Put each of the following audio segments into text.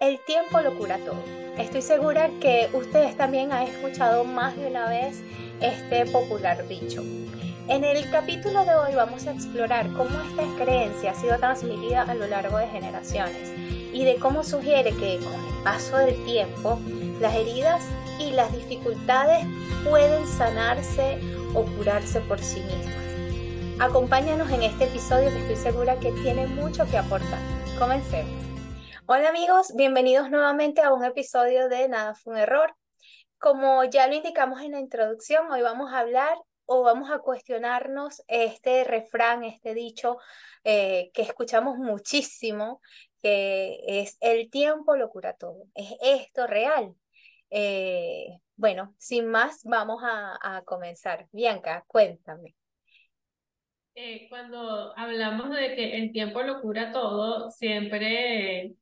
El tiempo lo cura todo. Estoy segura que ustedes también han escuchado más de una vez este popular dicho. En el capítulo de hoy vamos a explorar cómo esta creencia ha sido transmitida a lo largo de generaciones y de cómo sugiere que con el paso del tiempo las heridas y las dificultades pueden sanarse o curarse por sí mismas. Acompáñanos en este episodio que estoy segura que tiene mucho que aportar. Comencemos. Hola amigos, bienvenidos nuevamente a un episodio de Nada fue un error. Como ya lo indicamos en la introducción, hoy vamos a hablar o vamos a cuestionarnos este refrán, este dicho eh, que escuchamos muchísimo, que es el tiempo lo cura todo. ¿Es esto real? Eh, bueno, sin más, vamos a, comenzar. Bianca, cuéntame. Eh, cuando hablamos de que el tiempo lo cura todo, siempre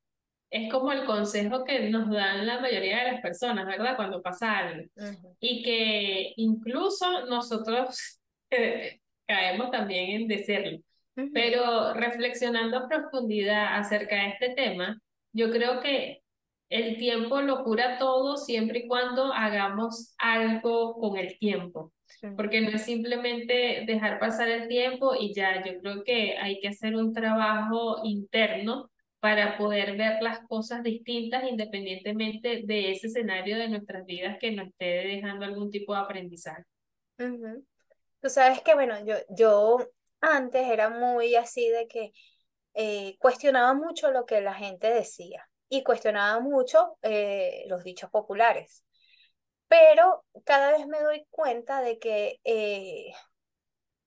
es como el consejo que nos dan la mayoría de las personas, ¿verdad? Cuando pasa algo. Y que incluso nosotros eh, caemos también en decirlo. Pero reflexionando a profundidad acerca de este tema, yo creo que el tiempo lo cura todo siempre y cuando hagamos algo con el tiempo. Porque no es simplemente dejar pasar el tiempo y ya, yo creo que hay que hacer un trabajo interno para poder ver las cosas distintas independientemente de ese escenario de nuestras vidas que nos esté dejando algún tipo de aprendizaje. Tú sabes que, bueno, yo, yo antes era muy así de que eh, cuestionaba mucho lo que la gente decía y cuestionaba mucho eh, los dichos populares. Pero cada vez me doy cuenta de que eh,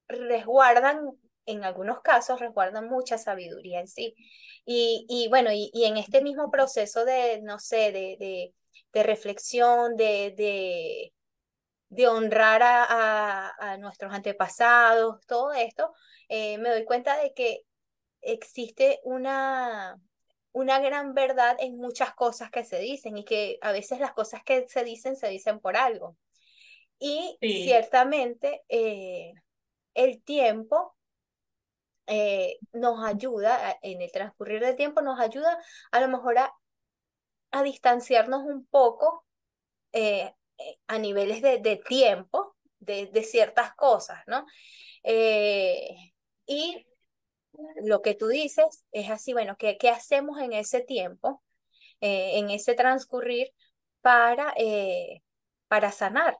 resguardan, en algunos casos, resguardan mucha sabiduría en sí. Y, y bueno, y, y, en este mismo proceso de, no sé, de, de, de reflexión, de, de, de honrar a, a, nuestros antepasados, todo esto, eh, me doy cuenta de que existe una, una gran verdad en muchas cosas que se dicen y que a veces las cosas que se dicen se dicen por algo. Y ciertamente eh, el tiempo eh, nos ayuda, en el transcurrir del tiempo, nos ayuda a lo mejor a, a distanciarnos un poco eh, eh, a niveles de, de tiempo de, de, ciertas cosas, ¿no? y lo que tú dices es así, bueno, ¿qué, qué hacemos en ese tiempo, en ese transcurrir para, para sanar?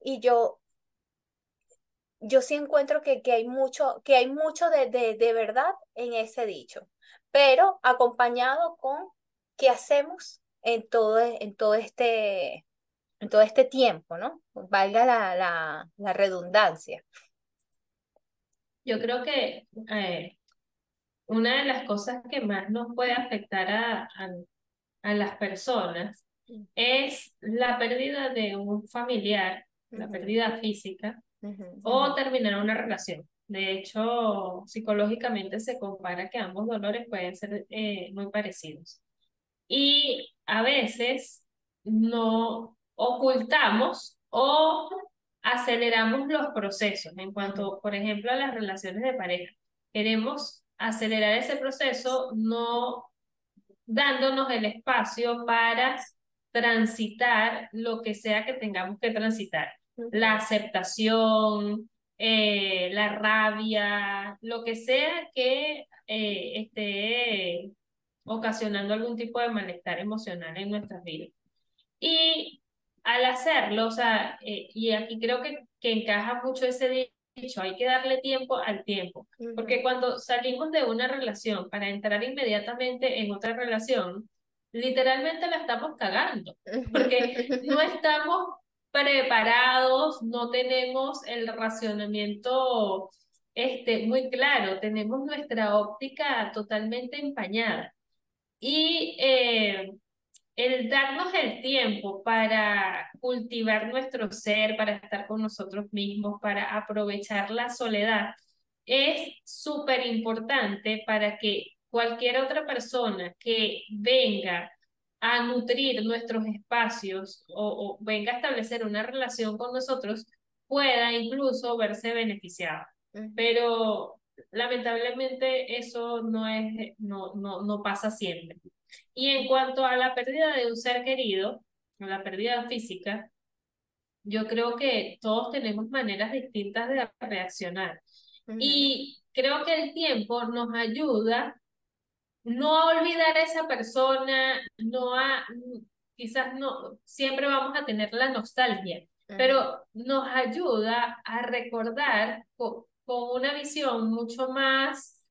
Y yo yo sí encuentro que, que hay mucho, que hay mucho de, de, de, verdad en ese dicho, pero acompañado con qué hacemos en todo, en todo, este, en todo este tiempo, ¿no? Valga la, la, la redundancia. Yo creo que eh, una de las cosas que más nos puede afectar a, a, a las personas es la pérdida de un familiar, la pérdida física, o terminar una relación. De hecho, psicológicamente se compara que ambos dolores pueden ser eh, muy parecidos. Y a veces no ocultamos o aceleramos los procesos en cuanto, por ejemplo, a las relaciones de pareja. Queremos acelerar ese proceso no dándonos el espacio para transitar lo que sea que tengamos que transitar la aceptación, eh, la rabia, lo que sea que eh, esté ocasionando algún tipo de malestar emocional en nuestras vidas. Y al hacerlo, o sea, eh, y aquí creo que, que encaja mucho ese dicho, hay que darle tiempo al tiempo, porque cuando salimos de una relación para entrar inmediatamente en otra relación, literalmente la estamos cagando, porque no estamos preparados, no tenemos el racionamiento este, muy claro, tenemos nuestra óptica totalmente empañada. Y eh, el darnos el tiempo para cultivar nuestro ser, para estar con nosotros mismos, para aprovechar la soledad, es súper importante para que cualquier otra persona que venga a nutrir nuestros espacios o, venga a establecer una relación con nosotros, pueda incluso verse beneficiado. Pero lamentablemente eso no, es, no, no, no pasa siempre. Y en cuanto a la pérdida de un ser querido, la pérdida física, yo creo que todos tenemos maneras distintas de reaccionar. Y creo que el tiempo nos ayuda no a olvidar a esa persona, no a, quizás no, siempre vamos a tener la nostalgia, pero nos ayuda a recordar con, una visión mucho más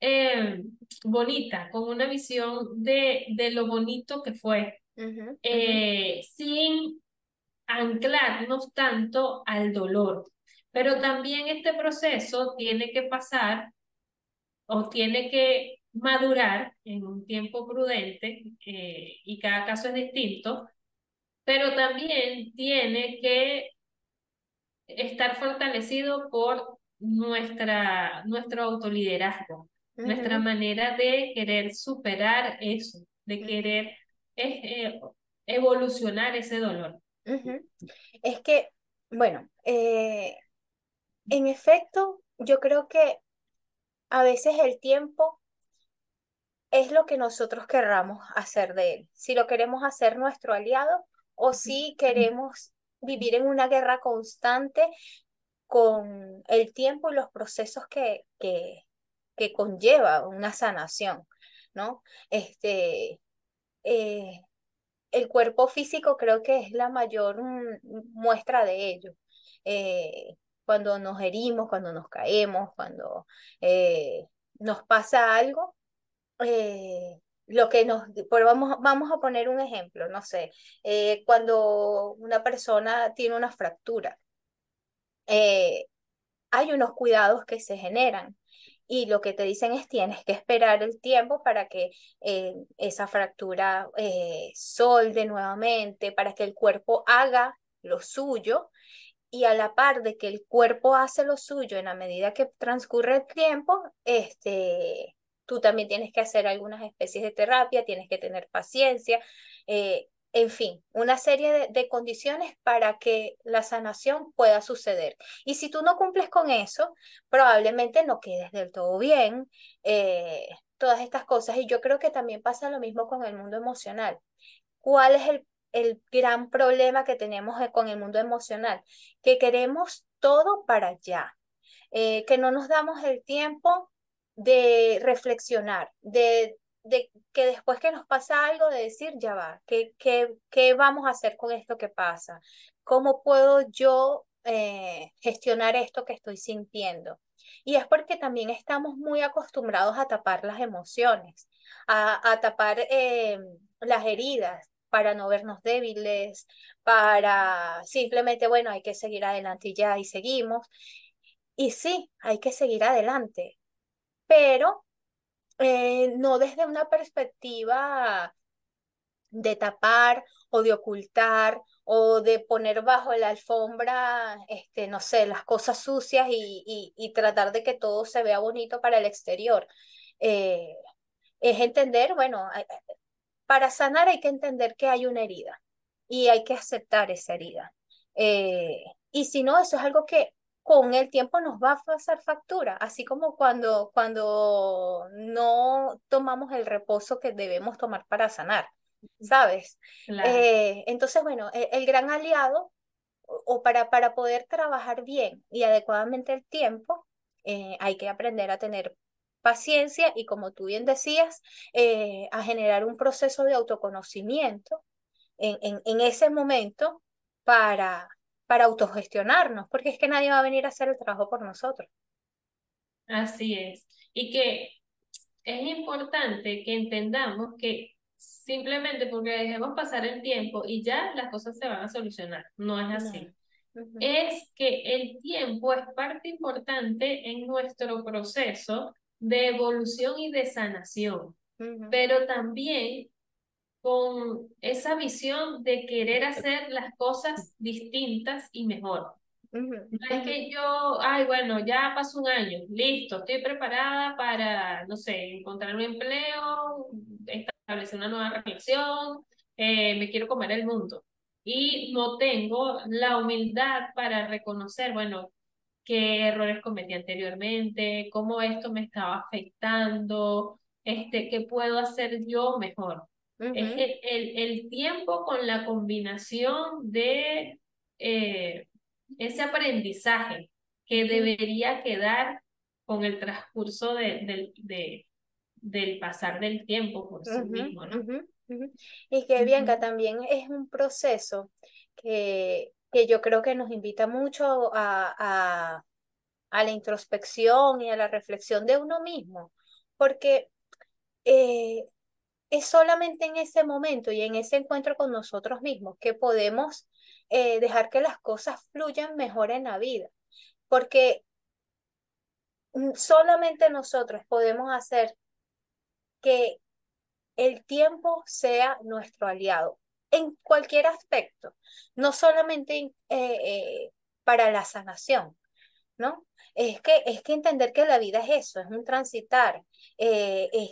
eh, bonita, con una visión de, de lo bonito que fue, eh, sin anclarnos tanto al dolor. Pero también este proceso tiene que pasar o tiene que madurar en un tiempo prudente eh, y cada caso es distinto, pero también tiene que estar fortalecido por nuestra, nuestro autoliderazgo, nuestra manera de querer superar eso, de querer eh, evolucionar ese dolor. Es que, bueno, eh, en efecto, yo creo que a veces el tiempo es lo que nosotros querramos hacer de él. Si lo queremos hacer nuestro aliado o si queremos vivir en una guerra constante con el tiempo y los procesos que, que, que conlleva una sanación, ¿no? Este, eh, el cuerpo físico creo que es la mayor mm, muestra de ello. Eh, cuando nos herimos, cuando nos caemos, cuando eh, nos pasa algo, eh, lo que nos, vamos, vamos a poner un ejemplo, no sé, cuando una persona tiene una fractura, hay unos cuidados que se generan y lo que te dicen es tienes que esperar el tiempo para que eh, esa fractura eh, solde nuevamente, para que el cuerpo haga lo suyo y a la par de que el cuerpo hace lo suyo en la medida que transcurre el tiempo, este, tú también tienes que hacer algunas especies de terapia, tienes que tener paciencia. Eh, en fin, una serie de, condiciones para que la sanación pueda suceder. Y si tú no cumples con eso, probablemente no quedes del todo bien, eh, todas estas cosas. Y yo creo que también pasa lo mismo con el mundo emocional. ¿Cuál es el, el gran problema que tenemos eh, con el mundo emocional? Que queremos todo para allá, eh, que no nos damos el tiempo de reflexionar, de de que después que nos pasa algo, de decir, ya va, ¿qué, qué, qué vamos a hacer con esto que pasa? ¿Cómo puedo yo eh, gestionar esto que estoy sintiendo? Y es porque también estamos muy acostumbrados a tapar las emociones, a, a tapar eh, las heridas para no vernos débiles, para simplemente, bueno, hay que seguir adelante y ya, y seguimos. Y sí, hay que seguir adelante, pero eh, no desde una perspectiva de tapar o de ocultar o de poner bajo la alfombra, este, no sé, las cosas sucias y, y, tratar de que todo se vea bonito para el exterior. Eh, es entender, bueno, para sanar hay que entender que hay una herida y hay que aceptar esa herida. Eh, y si no, eso es algo que con el tiempo nos va a pasar factura, así como cuando, cuando no tomamos el reposo que debemos tomar para sanar, ¿sabes? Eh, entonces, bueno, e, el, gran aliado, o para, para poder trabajar bien y adecuadamente el tiempo, eh, hay que aprender a tener paciencia y, como tú bien decías, eh, a generar un proceso de autoconocimiento en, en, en ese momento para para autogestionarnos, porque es que nadie va a venir a hacer el trabajo por nosotros. Así es. Y que es importante que entendamos que simplemente porque dejemos pasar el tiempo y ya las cosas se van a solucionar. No es así. Es que el tiempo es parte importante en nuestro proceso de evolución y de sanación, pero también con esa visión de querer hacer las cosas distintas y mejor. No es que yo, ay, bueno, ya pasó un año, listo, estoy preparada para, no sé, encontrar un empleo, establecer una nueva relación, eh, me quiero comer el mundo. Y no tengo la humildad para reconocer, bueno, qué errores cometí anteriormente, cómo esto me estaba afectando, este, qué puedo hacer yo mejor. Es el, el, el, tiempo con la combinación de eh, ese aprendizaje que debería quedar con el transcurso de, de, del pasar del tiempo por sí mismo, ¿no? Y que Bianca también es un proceso que, que yo creo que nos invita mucho a, a, a, la introspección y a la reflexión de uno mismo, porque eh, es solamente en ese momento y en ese encuentro con nosotros mismos que podemos eh, dejar que las cosas fluyan mejor en la vida, porque mm, solamente nosotros podemos hacer que el tiempo sea nuestro aliado en cualquier aspecto, no solamente eh, eh, para la sanación, ¿no? Es que, es que entender que la vida es eso, es un transitar, es,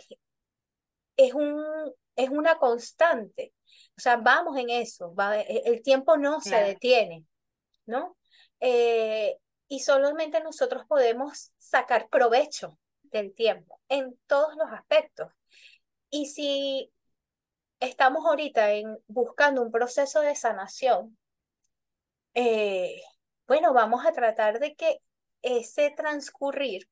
es, un, es una constante. O sea, vamos en eso, va, e, el tiempo no se detiene, ¿no? y solamente nosotros podemos sacar provecho del tiempo en todos los aspectos. Y si estamos ahorita en, buscando un proceso de sanación, eh, bueno, vamos a tratar de que ese transcurrir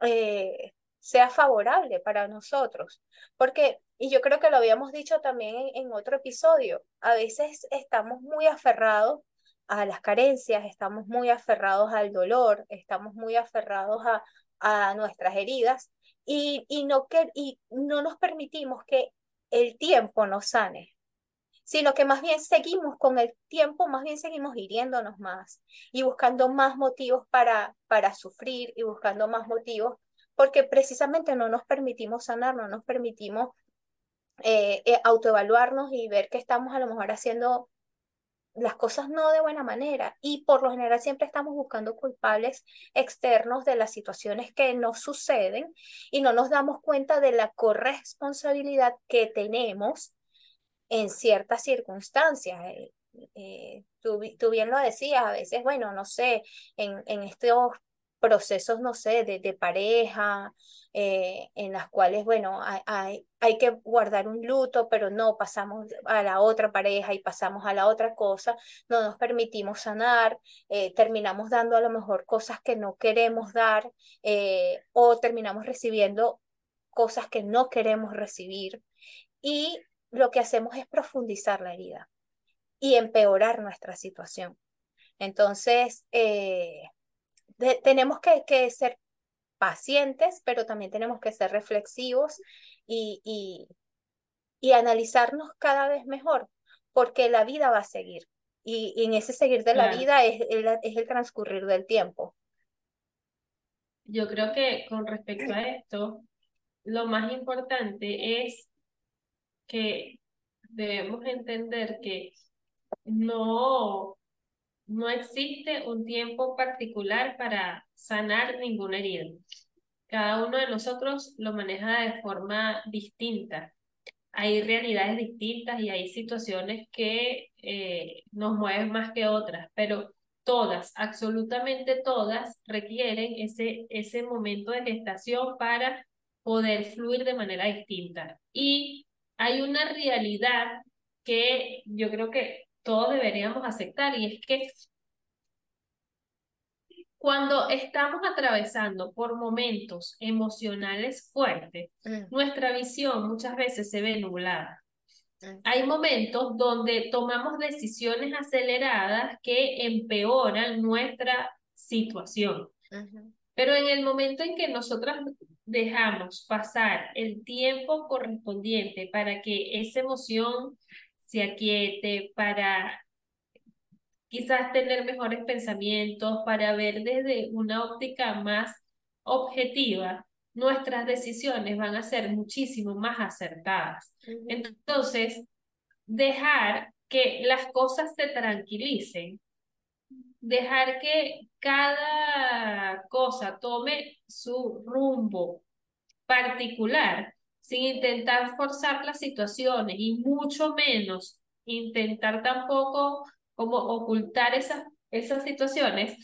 eh, sea favorable para nosotros. Porque, y yo creo que lo habíamos dicho también en, otro episodio, a veces estamos muy aferrados a las carencias, estamos muy aferrados al dolor, estamos muy aferrados a, a nuestras heridas y, y, no que, y no nos permitimos que el tiempo nos sane, sino que más bien seguimos con el tiempo, más bien seguimos hiriéndonos más y buscando más motivos para, para sufrir y buscando más motivos, porque precisamente no nos permitimos sanar, no nos permitimos eh, eh, autoevaluarnos y ver que estamos a lo mejor haciendo las cosas no de buena manera y por lo general siempre estamos buscando culpables externos de las situaciones que nos suceden y no nos damos cuenta de la corresponsabilidad que tenemos en ciertas circunstancias. Eh, tú, tú, bien lo decías, a veces, bueno, no sé, en, en estos procesos, no sé, de, pareja, eh, en las cuales, bueno, hay, hay, que guardar un luto, pero no pasamos a la otra pareja y pasamos a la otra cosa, no nos permitimos sanar, eh, terminamos dando a lo mejor cosas que no queremos dar eh, o terminamos recibiendo cosas que no queremos recibir y lo que hacemos es profundizar la herida y empeorar nuestra situación. Entonces, tenemos que, que, ser pacientes, pero también tenemos que ser reflexivos y, y, y, analizarnos cada vez mejor, porque la vida va a seguir. Y, y en ese seguir de la vida es es el transcurrir del tiempo. Yo creo que con respecto a esto, lo más importante es que debemos entender que no no existe un tiempo particular para sanar ninguna herida. Cada uno de nosotros lo maneja de forma distinta. Hay realidades distintas y hay situaciones que eh, nos mueven más que otras, pero todas, absolutamente todas, requieren ese, ese momento de gestación para poder fluir de manera distinta. Y hay una realidad que yo creo que todos deberíamos aceptar y es que cuando estamos atravesando por momentos emocionales fuertes, mm. nuestra visión muchas veces se ve nublada. Mm. Hay momentos donde tomamos decisiones aceleradas que empeoran nuestra situación. Pero en el momento en que nosotros dejamos pasar el tiempo correspondiente para que esa emoción se aquiete, para quizás tener mejores pensamientos, para ver desde una óptica más objetiva, nuestras decisiones van a ser muchísimo más acertadas. Entonces, dejar que las cosas se tranquilicen, dejar que cada cosa tome su rumbo particular sin intentar forzar las situaciones y mucho menos intentar tampoco como ocultar esas, esas situaciones,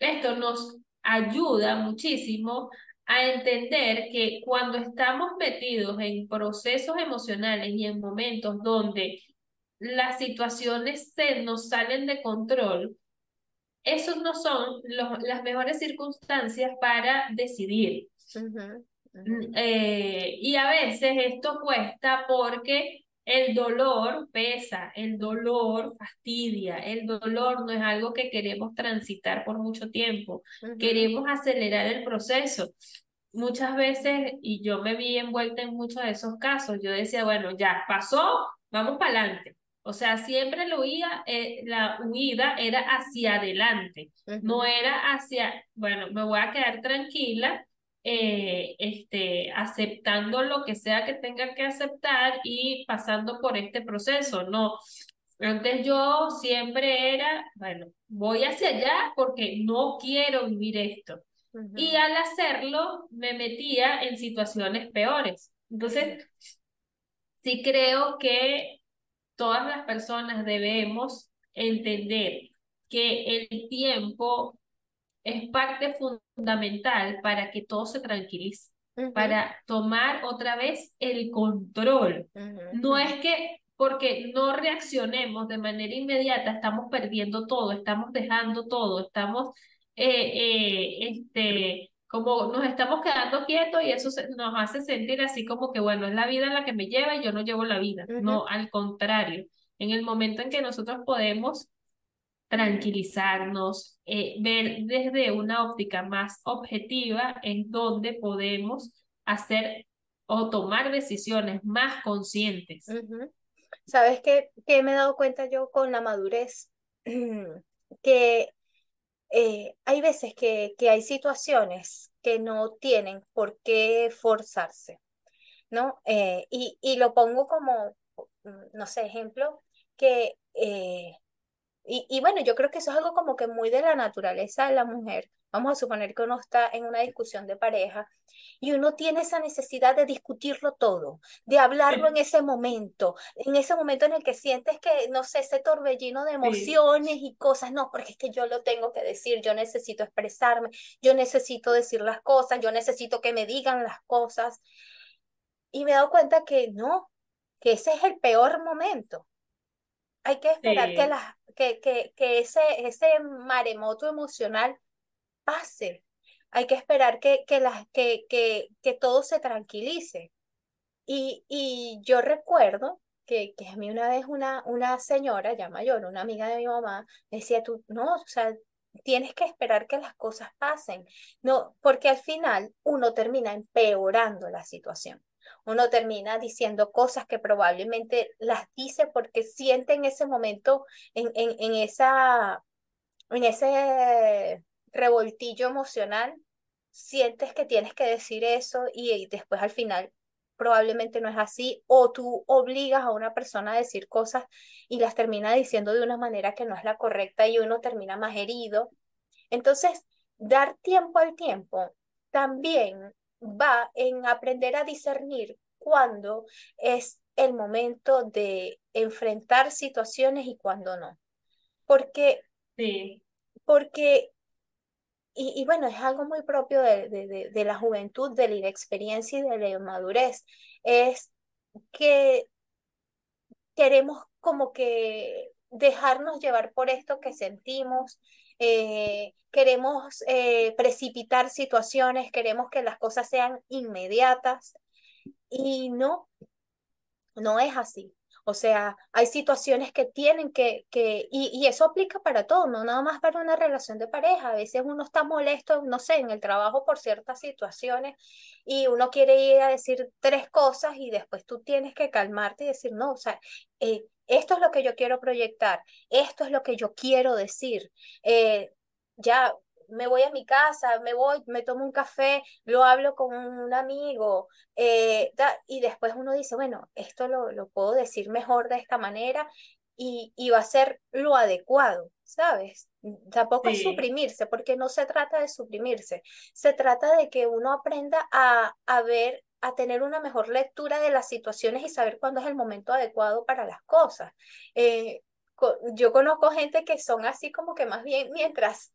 esto nos ayuda muchísimo a entender que cuando estamos metidos en procesos emocionales y en momentos donde las situaciones se nos salen de control, esos no son las mejores circunstancias para decidir. Eh, y a veces esto cuesta porque el dolor pesa, el dolor fastidia, el dolor no es algo que queremos transitar por mucho tiempo, queremos acelerar el proceso. Muchas veces, y yo me vi envuelta en muchos de esos casos, yo decía, bueno, ya pasó, vamos para adelante. O sea, siempre la huida, eh, la huida era hacia adelante, no era hacia, bueno, me voy a quedar tranquila eh, este, aceptando lo que sea que tenga que aceptar y pasando por este proceso. No, antes yo siempre era, bueno, voy hacia allá porque no quiero vivir esto. Y al hacerlo me metía en situaciones peores. Entonces, sí creo que todas las personas debemos entender que el tiempo es parte fundamental para que todo se tranquilice, para tomar otra vez el control. No es que porque no reaccionemos de manera inmediata, estamos perdiendo todo, estamos dejando todo, estamos, eh, eh, este, como nos estamos quedando quietos y eso nos hace sentir así como que, bueno, es la vida la que me lleva y yo no llevo la vida. No, al contrario, en el momento en que nosotros podemos tranquilizarnos, eh, ver desde una óptica más objetiva en donde podemos hacer o tomar decisiones más conscientes. ¿Sabes qué, qué me he dado cuenta yo con la madurez? que eh, hay veces que, que hay situaciones que no tienen por qué forzarse, ¿no? Eh, y, y lo pongo como, no sé, ejemplo, que y, y bueno, yo creo que eso es algo como que muy de la naturaleza de la mujer. Vamos a suponer que uno está en una discusión de pareja y uno tiene esa necesidad de discutirlo todo, de hablarlo en ese momento, en ese momento en el que sientes que, no sé, ese torbellino de emociones y cosas, no, porque es que yo lo tengo que decir, yo necesito expresarme, yo necesito decir las cosas, yo necesito que me digan las cosas. Y me he dado cuenta que no, que ese es el peor momento. Hay que esperar que las que, que, que ese, ese maremoto emocional pase. Hay que esperar que, que, las, que, que, que todo se tranquilice. Y, y yo recuerdo que, que a mí una vez una, una señora ya mayor, una amiga de mi mamá, decía, tú, no, o sea, tienes que esperar que las cosas pasen, no, porque al final uno termina empeorando la situación uno termina diciendo cosas que probablemente las dice porque siente en ese momento, en, en, en, esa, en ese revoltillo emocional, sientes que tienes que decir eso y, después al final probablemente no es así, o tú obligas a una persona a decir cosas y las termina diciendo de una manera que no es la correcta y uno termina más herido. Entonces, dar tiempo al tiempo también va en aprender a discernir cuándo es el momento de enfrentar situaciones y cuándo no. Porque, sí. porque y, y, bueno, es algo muy propio de, de, de, la juventud, de la inexperiencia y de la madurez, es que queremos como que dejarnos llevar por esto que sentimos eh, queremos eh, precipitar situaciones, queremos que las cosas sean inmediatas y no, no es así. O sea, hay situaciones que tienen que, que y, y, eso aplica para todo, no nada más para una relación de pareja. A veces uno está molesto, no sé, en el trabajo por ciertas situaciones y uno quiere ir a decir tres cosas y después tú tienes que calmarte y decir, no, o sea, eh, esto es lo que yo quiero proyectar, esto es lo que yo quiero decir. Eh, ya me voy a mi casa, me voy, me tomo un café, lo hablo con un amigo, eh, y después uno dice, bueno, esto lo, lo puedo decir mejor de esta manera y, y va a ser lo adecuado, ¿sabes? Tampoco es suprimirse, porque no se trata de suprimirse, se trata de que uno aprenda a, a ver a tener una mejor lectura de las situaciones y saber cuándo es el momento adecuado para las cosas. Eh, yo conozco gente que son así como que más bien mientras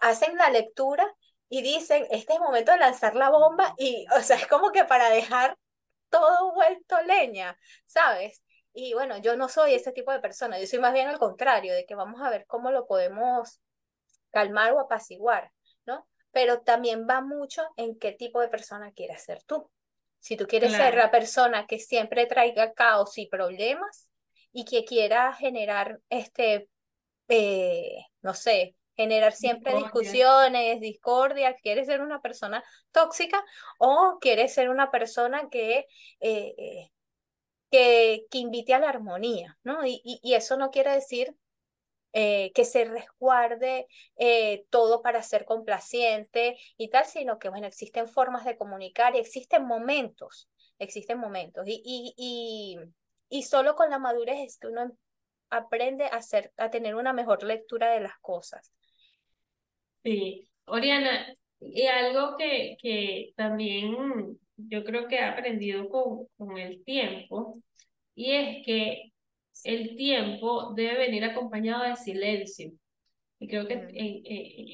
hacen la lectura y dicen, este es el momento de lanzar la bomba y, o sea, es como que para dejar todo vuelto leña, ¿sabes? Y bueno, yo no soy ese tipo de persona, yo soy más bien al contrario, de que vamos a ver cómo lo podemos calmar o apaciguar, ¿no? Pero también va mucho en qué tipo de persona quieres ser tú. Si tú quieres ser la persona que siempre traiga caos y problemas y que quiera generar, este, eh, no sé, generar siempre discusiones, discordia, quieres ser una persona tóxica o quieres ser una persona que, eh, que, que, invite a la armonía, ¿no? Y, y, eso no quiere decir eh, que se resguarde todo para ser complaciente y tal, sino que, bueno, existen formas de comunicar y existen momentos, existen momentos. Y, y, y, y solo con la madurez es que uno aprende a, hacer, a tener una mejor lectura de las cosas. Sí, Oriana, y algo que, que también yo creo que he aprendido con, con el tiempo, y es que el tiempo debe venir acompañado de silencio. Y creo que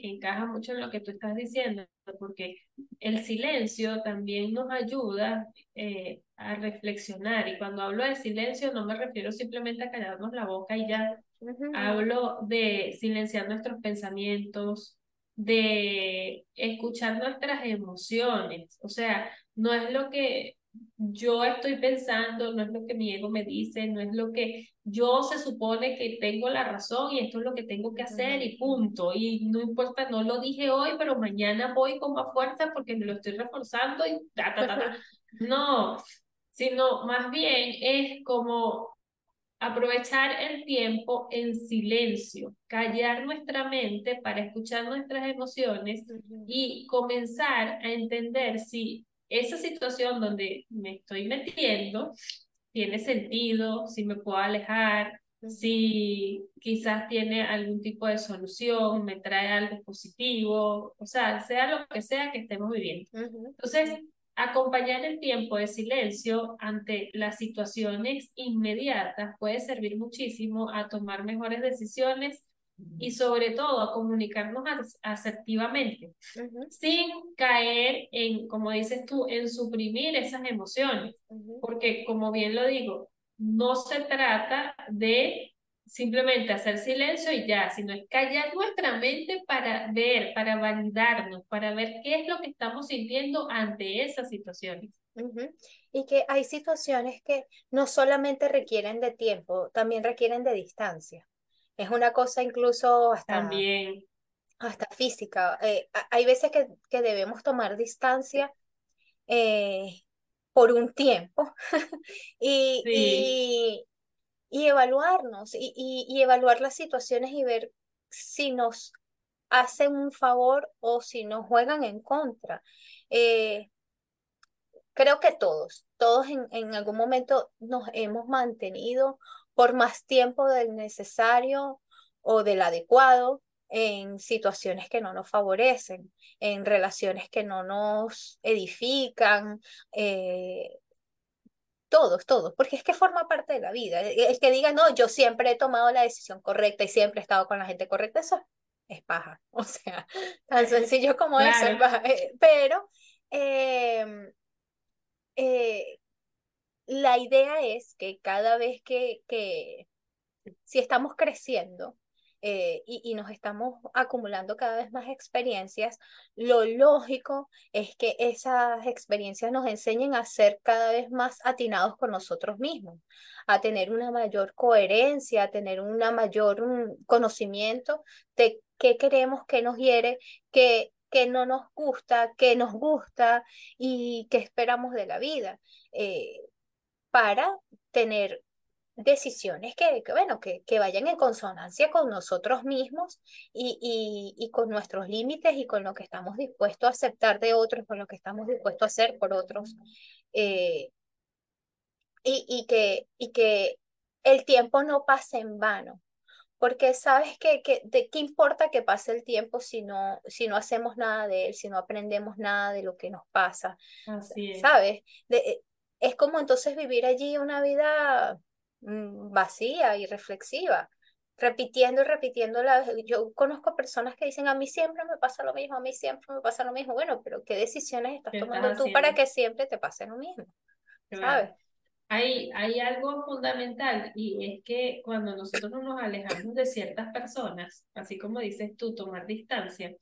encaja mucho en lo que tú estás diciendo, porque el silencio también nos ayuda eh, a reflexionar. Y cuando hablo de silencio no me refiero simplemente a callarnos la boca y ya. Hablo de silenciar nuestros pensamientos, de escuchar nuestras emociones. O sea, no es lo que yo estoy pensando, no es lo que mi ego me dice, no es lo que yo se supone que tengo la razón y esto es lo que tengo que hacer y punto. Y no importa, no lo dije hoy, pero mañana voy con más fuerza porque me lo estoy reforzando y ta, ta, ta, ta. No, sino más bien es como aprovechar el tiempo en silencio, callar nuestra mente para escuchar nuestras emociones y comenzar a entender si esa situación donde me estoy metiendo tiene sentido, si me puedo alejar, si quizás tiene algún tipo de solución, me trae algo positivo, o sea, sea lo que sea que estemos viviendo. Entonces, Acompañar el tiempo de silencio ante las situaciones inmediatas puede servir muchísimo a tomar mejores decisiones y sobre todo a comunicarnos asertivamente, sin caer en, como dices tú, en suprimir esas emociones, porque como bien lo digo, no se trata de simplemente hacer silencio y ya, sino es callar nuestra mente para ver, para validarnos, para ver qué es lo que estamos sintiendo ante esas situaciones. Y que hay situaciones que no solamente requieren de tiempo, también requieren de distancia. Es una cosa incluso hasta, también. hasta física. Eh, hay veces que, que, debemos tomar distancia eh, por un tiempo y, y, y evaluarnos y, y, evaluar las situaciones y ver si nos hacen un favor o si nos juegan en contra. Eh, creo que todos, todos en, en, algún momento nos hemos mantenido por más tiempo del necesario o del adecuado en situaciones que no nos favorecen, en relaciones que no nos edifican, eh, todos, todos, porque es que forma parte de la vida. El que diga, no, yo siempre he tomado la decisión correcta y siempre he estado con la gente correcta, eso es paja. O sea, tan sencillo como eso eh, Pero em, eh, la idea es que cada vez que, que si estamos creciendo, eh, y, nos estamos acumulando cada vez más experiencias, lo lógico es que esas experiencias nos enseñen a ser cada vez más atinados con nosotros mismos, a tener una mayor coherencia, a tener un mayor mm, conocimiento de qué queremos, qué nos hiere, qué no nos gusta, qué nos gusta y qué esperamos de la vida. Eh, para tener decisiones que, que bueno, que, que, vayan en consonancia con nosotros mismos y, y, y, con nuestros límites y con lo que estamos dispuestos a aceptar de otros, con lo que estamos dispuestos a hacer por otros. Eh, y, y, que, y que el tiempo no pase en vano. Porque sabes que, que de qué importa que pase el tiempo si no, si no hacemos nada de él, si no aprendemos nada de lo que nos pasa. Así es. ¿Sabes? De, es como entonces vivir allí una vida Mm, vacía y reflexiva. repitiendo y repitiendo. La, yo conozco personas que dicen, a mí siempre me pasa lo mismo, a mí siempre me pasa lo mismo. Bueno, pero ¿qué decisiones estás tomando tú para que siempre te pase lo mismo? ¿Sabes? Hay, hay algo fundamental y es que cuando nosotros nos alejamos de ciertas personas, así como dices tú, tomar distancia,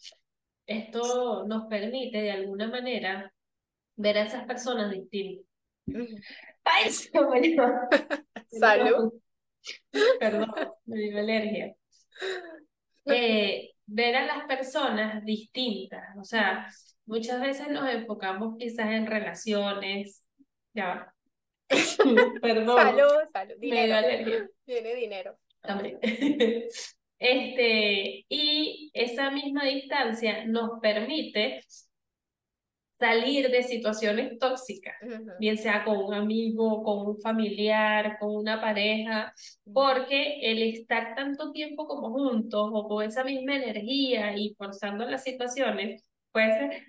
esto nos permite de alguna manera ver a esas personas distintas. ¡Ay, Salud. Perdón, me dio alergia. Eh, ver a las personas distintas, o sea, muchas veces nos enfocamos quizás en relaciones, ya Perdón. Salud, salud. Dinero. Tiene dinero. Este, y esa misma distancia nos permite salir de situaciones tóxicas, bien sea con un amigo, con un familiar, con una pareja, porque el estar tanto tiempo como juntos o con esa misma energía y forzando las situaciones, puede ser...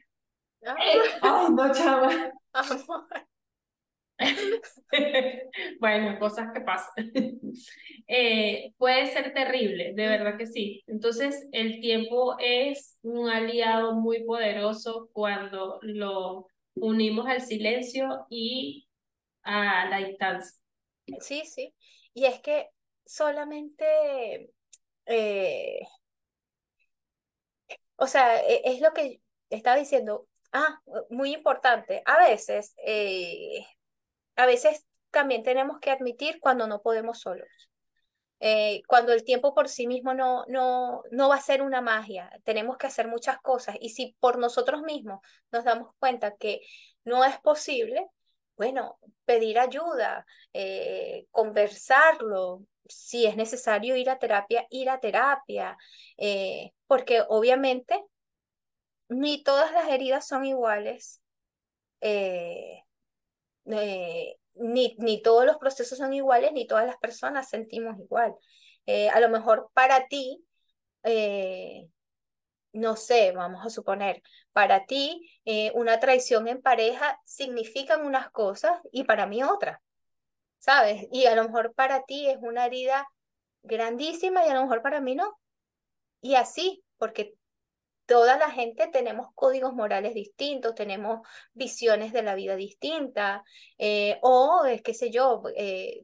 Ah. ¡Ay, no, chava! bueno, cosas que pasan. Eh, puede ser terrible, de verdad que sí. Entonces, el tiempo es un aliado muy poderoso cuando lo unimos al silencio y a la distancia. Sí, sí. Y es que solamente, eh, o sea, e, es lo que estaba diciendo. Ah, muy importante. A veces eh, a veces también tenemos que admitir cuando no podemos solos. Eh, cuando el tiempo por sí mismo no, no, no va a ser una magia, tenemos que hacer muchas cosas y si por nosotros mismos nos damos cuenta que no es posible, bueno, pedir ayuda, eh, conversarlo, si es necesario ir a terapia, ir a terapia, eh, porque obviamente ni todas las heridas son iguales. Eh, ni, ni todos los procesos son iguales, ni todas las personas sentimos igual. Eh, a lo mejor para ti, eh, no sé, vamos a suponer, para ti una traición en pareja significan unas cosas y para mí otras, ¿sabes? Y a lo mejor para ti es una herida grandísima y a lo mejor para mí no. Y así, porque toda la gente tenemos códigos morales distintos, tenemos visiones de la vida distintas, eh, o es qué sé yo, eh,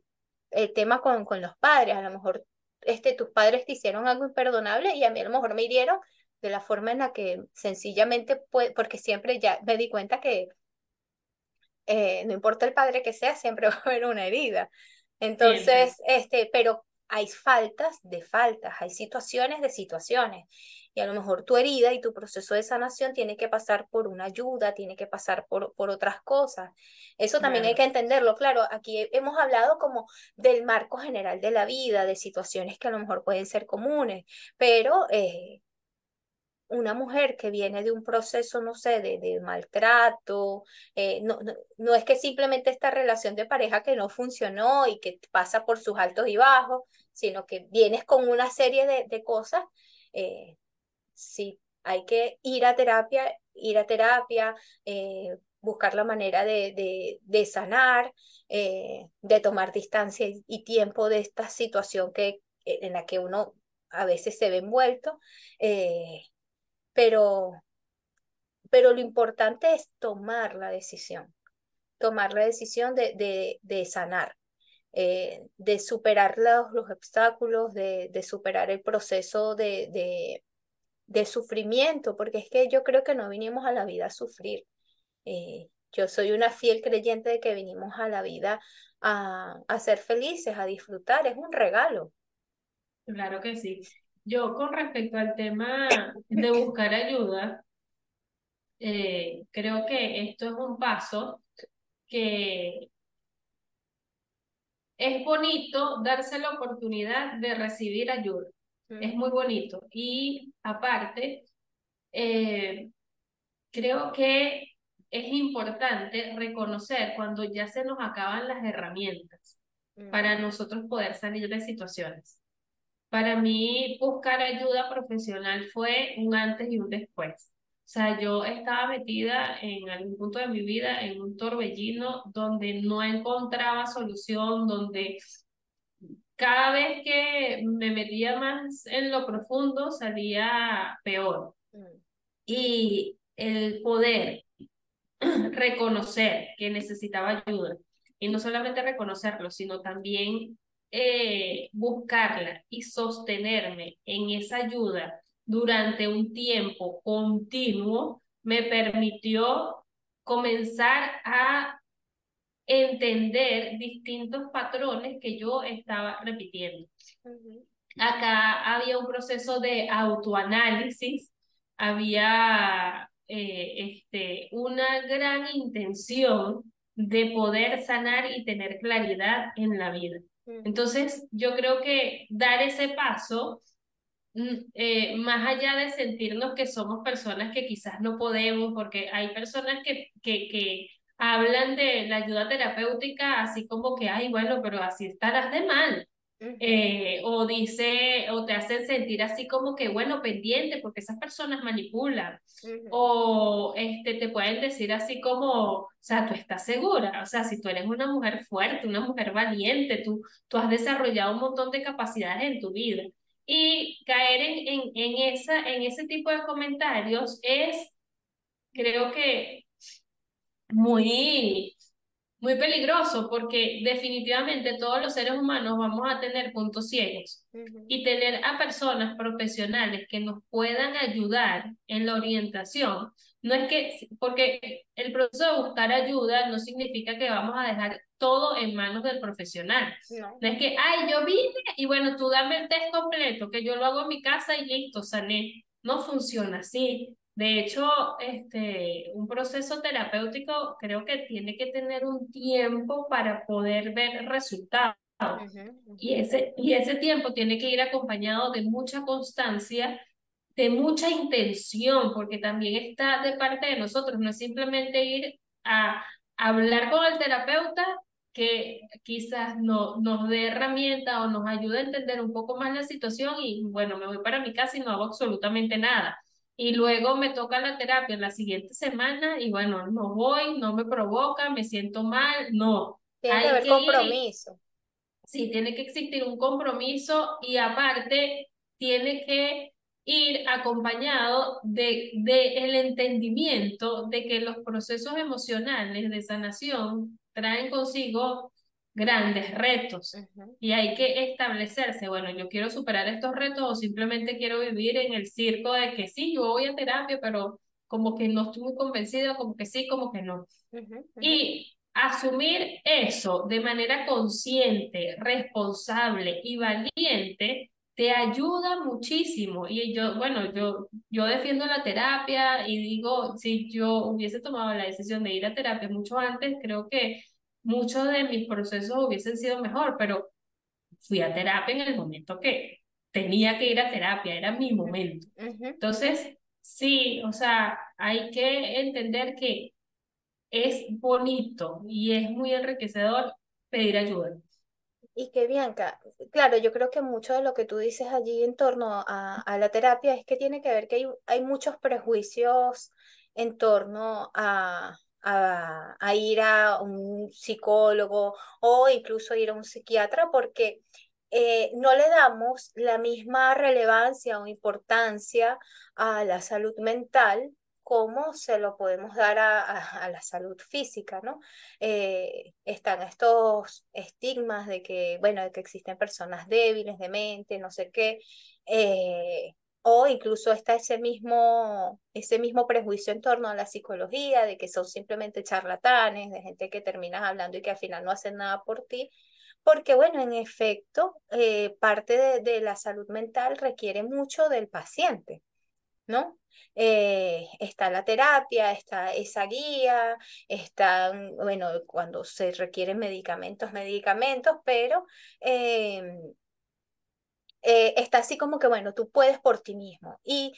el tema con, con los padres, a lo mejor este, tus padres te hicieron algo imperdonable y a mí a lo mejor me hirieron de la forma en la que sencillamente, puede, porque siempre ya me di cuenta que eh, no importa el padre que sea, siempre va a haber una herida. Entonces, este, pero hay faltas de faltas, hay situaciones de situaciones y a lo mejor tu herida y tu proceso de sanación tiene que pasar por una ayuda, tiene que pasar por, por otras cosas. Eso también hay que entenderlo. Claro, aquí hemos hablado como del marco general de la vida, de situaciones que a lo mejor pueden ser comunes, pero... Eh, una mujer que viene de un proceso, no sé, de, de maltrato, eh, no, no, es que simplemente esta relación de pareja que no funcionó y que pasa por sus altos y bajos, sino que vienes con una serie de, de cosas, eh, sí, hay que ir a terapia, ir a terapia, eh, buscar la manera de, de, sanar, eh, de tomar distancia y, tiempo de esta situación que, en la que uno a veces se ve envuelto, pero, pero lo importante es tomar la decisión, tomar la decisión de, de, de sanar. de superar los, los obstáculos, de, de, superar el proceso de, de sufrimiento, porque es que yo creo que no vinimos a la vida a sufrir. Eh, yo soy una fiel creyente de que vinimos a la vida a, a ser felices, a disfrutar, es un regalo. Claro que sí. Yo con respecto al tema de buscar ayuda, eh, creo que esto es un paso que es bonito darse la oportunidad de recibir ayuda. Es muy bonito. Y aparte, eh, creo que es importante reconocer cuando ya se nos acaban las herramientas para nosotros poder salir de situaciones. Para mí, buscar ayuda profesional fue un antes y un después. O sea, yo estaba metida en algún punto de mi vida en un torbellino donde no encontraba solución, donde cada vez que me metía más en lo profundo salía peor. Mm. Y el poder reconocer que necesitaba ayuda, y no solamente reconocerlo, sino también eh, buscarla y sostenerme en esa ayuda durante un tiempo continuo, me permitió comenzar a entender distintos patrones que yo estaba repitiendo. Acá había un proceso de autoanálisis, había eh, este, una gran intención de poder sanar y tener claridad en la vida. Entonces, yo creo que dar ese paso, mm, eh, más allá de sentirnos que somos personas que quizás no podemos, porque hay personas que, que, que hablan de la ayuda terapéutica así como que, ay, bueno, pero así estarás de mal. Eh, o dice, o te hacen sentir así como que, bueno, pendiente, porque esas personas manipulan. O este, te pueden decir así como, o sea, tú estás segura, o sea, si tú eres una mujer fuerte, una mujer valiente, tú, tú has desarrollado un montón de capacidades en tu vida. Y caer en, en, en, esa, en ese tipo de comentarios es, creo que muy, muy peligroso porque definitivamente todos los seres humanos vamos a tener puntos ciegos y tener a personas profesionales que nos puedan ayudar en la orientación. No es que, porque el proceso de buscar ayuda no significa que vamos a dejar todo en manos del profesional. No, no es que, ay, yo vine y bueno, tú dame el test completo, que yo lo hago en mi casa y listo, sané. No funciona así. De hecho, este, un proceso terapéutico creo que tiene que tener un tiempo para poder ver resultados. Y, ese, y ese tiempo tiene que ir acompañado de mucha constancia, de mucha intención, porque también está de parte de nosotros, no es simplemente ir a hablar con el terapeuta que quizás no, nos dé herramienta o nos ayude a entender un poco más la situación y bueno, me voy para mi casa y no hago absolutamente nada y luego me toca la terapia la siguiente semana y bueno, no voy, no me provoca, me siento mal, no. Tiene que haber compromiso. sí, tiene que existir un compromiso y aparte tiene que ir acompañado de, de el entendimiento de que los procesos emocionales de sanación traen consigo grandes retos y hay que establecerse, bueno, yo quiero superar estos retos o simplemente quiero vivir en el circo de que sí, yo voy a terapia, pero como que no estoy muy convencido, como que sí, como que no. Y asumir eso de manera consciente, responsable y valiente te ayuda muchísimo. Y yo, bueno, yo, yo defiendo la terapia y digo, si yo hubiese tomado la decisión de ir a terapia mucho antes, creo que muchos de mis procesos hubiesen sido mejor, pero fui a terapia en el momento que tenía que ir a terapia, era mi momento. Entonces, sí, o sea, hay que entender que es bonito y es muy enriquecedor pedir ayuda. Y que Bianca, claro, yo creo que mucho de lo que tú dices allí en torno a, a la terapia es que tiene que ver que hay, hay muchos prejuicios en torno a, a, ir a un psicólogo o incluso ir a un psiquiatra porque eh, no le damos la misma relevancia o importancia a la salud mental como se lo podemos dar a, la salud física, ¿no? Eh, están estos estigmas de que, bueno, de que existen personas débiles de mente, no sé qué, eh, o incluso está ese mismo, ese mismo prejuicio en torno a la psicología, de que son simplemente charlatanes, de gente que terminas hablando y que al final no hacen nada por ti. Porque, bueno, en efecto, eh, parte de, la salud mental requiere mucho del paciente, ¿no? Eh, está la terapia, está esa guía, está, bueno, cuando se requieren medicamentos, medicamentos, pero eh, eh, está así como que, bueno, tú puedes por ti mismo. Y,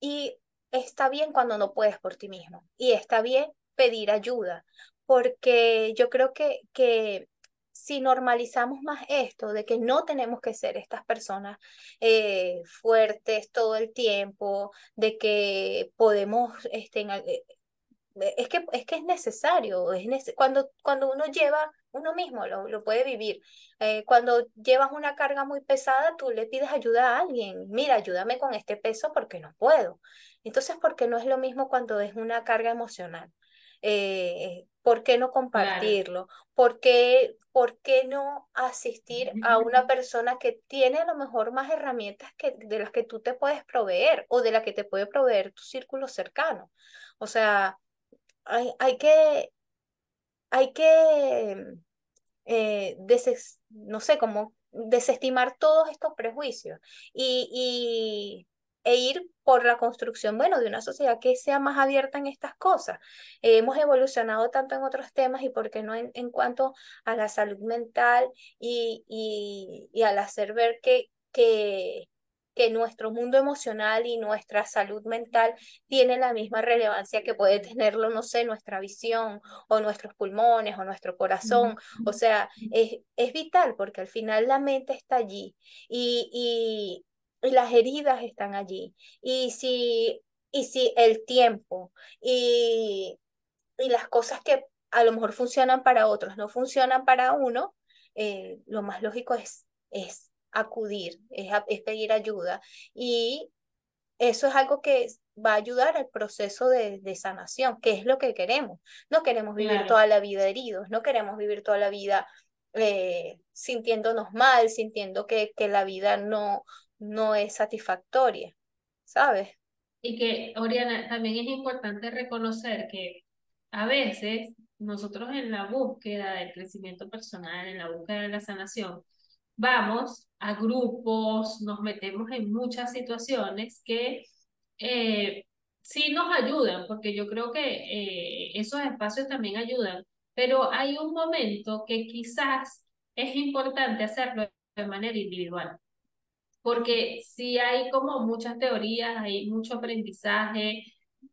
y está bien cuando no puedes por ti mismo. Y está bien pedir ayuda, porque yo creo que, que si normalizamos más esto de que no tenemos que ser estas personas eh, fuertes todo el tiempo, de que podemos este, es que, es que es necesario, es cuando, cuando uno lleva, uno mismo lo, lo puede vivir. Eh, cuando llevas una carga muy pesada, tú le pides ayuda a alguien, mira, ayúdame con este peso porque no puedo. Entonces, ¿por qué no es lo mismo cuando es una carga emocional? Eh, ¿Por qué no compartirlo? ¿Por qué, ¿Por qué no asistir a una persona que tiene a lo mejor más herramientas que, de las que tú te puedes proveer o de las que te puede proveer tu círculo cercano? O sea, hay, hay que, hay que, eh, no sé, como desestimar todos estos prejuicios y, y, e ir por la construcción, bueno, de una sociedad que sea más abierta en estas cosas. hemos evolucionado tanto en otros temas y por qué no en, en cuanto a la salud mental y, y, y al hacer ver que, que, que nuestro mundo emocional y nuestra salud mental tiene la misma relevancia que puede tenerlo, no sé, nuestra visión o nuestros pulmones o nuestro corazón. O sea, es, es vital porque al final la mente está allí y, y, y las heridas están allí. Y si, y si el tiempo y, y las cosas que a lo mejor funcionan para otros no funcionan para uno, eh, lo más lógico es, es acudir, es, es pedir ayuda. Y eso es algo que va a ayudar al proceso de, de, sanación, que es lo que queremos. No queremos vivir toda la vida heridos, no queremos vivir toda la vida eh, sintiéndonos mal, sintiendo que, que la vida no, no es satisfactoria, ¿sabes? Y que, Oriana, también es importante reconocer que a veces nosotros en la búsqueda del crecimiento personal, en la búsqueda de la sanación, vamos a grupos, nos metemos en muchas situaciones que eh, sí nos ayudan, porque yo creo que eh, esos espacios también ayudan, pero hay un momento que quizás es importante hacerlo de manera individual, porque si hay como muchas teorías, hay mucho aprendizaje,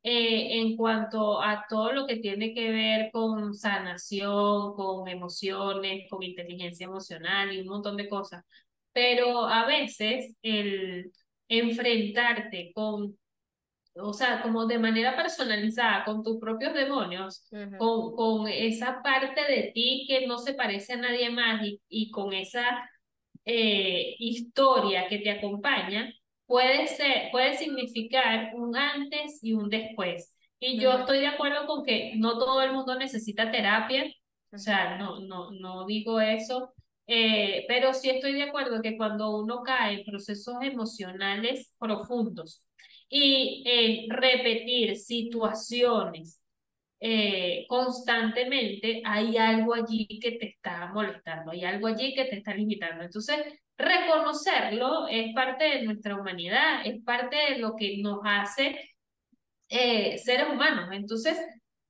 eh, en cuanto a todo lo que tiene que ver con sanación, con emociones, con inteligencia emocional y un montón de cosas. Pero a veces el enfrentarte con, o sea, como de manera personalizada con tus propios demonios, con, con esa parte de ti que no se parece a nadie más y, y con esa eh, historia que te acompaña, puede ser, puede significar un antes y un después. Y yo estoy de acuerdo con que no todo el mundo necesita terapia, o sea, no, no, no digo eso, eh, pero sí estoy de acuerdo que cuando uno cae en procesos emocionales profundos y eh, repetir situaciones eh, constantemente, hay algo allí que te está molestando, hay algo allí que te está limitando. Entonces, reconocerlo es parte de nuestra humanidad, es parte de lo que nos hace eh, seres humanos. Entonces,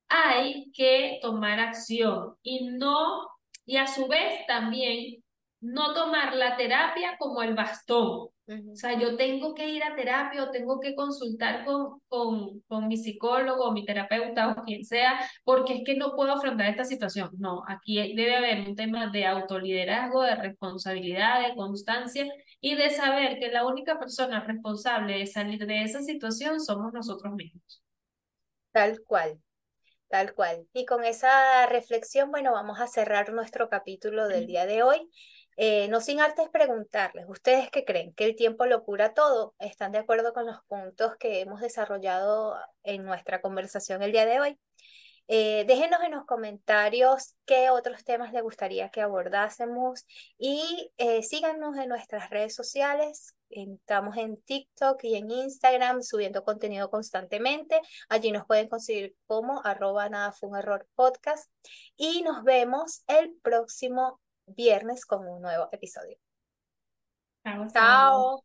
hay que tomar acción y no, y a su vez también no tomar la terapia como el bastón. O sea, yo tengo que ir a terapia o tengo que consultar con, con, con mi psicólogo o mi terapeuta o quien sea, porque es que no puedo afrontar esta situación. No, aquí debe haber un tema de autoliderazgo, de responsabilidad, de constancia y de saber que la única persona responsable de salir de esa situación somos nosotros mismos. Tal cual, tal cual. Y con esa reflexión, bueno, vamos a cerrar nuestro capítulo del día de hoy. Eh, no sin antes preguntarles, ¿ustedes qué creen? ¿Que el tiempo lo cura todo? ¿Están de acuerdo con los puntos que hemos desarrollado en nuestra conversación el día de hoy? Eh, déjenos en los comentarios qué otros temas les gustaría que abordásemos y eh, síganos en nuestras redes sociales. Estamos en TikTok y en Instagram subiendo contenido constantemente. Allí nos pueden conseguir como arroba podcast y nos vemos el próximo viernes con un nuevo episodio. Chao. Chao.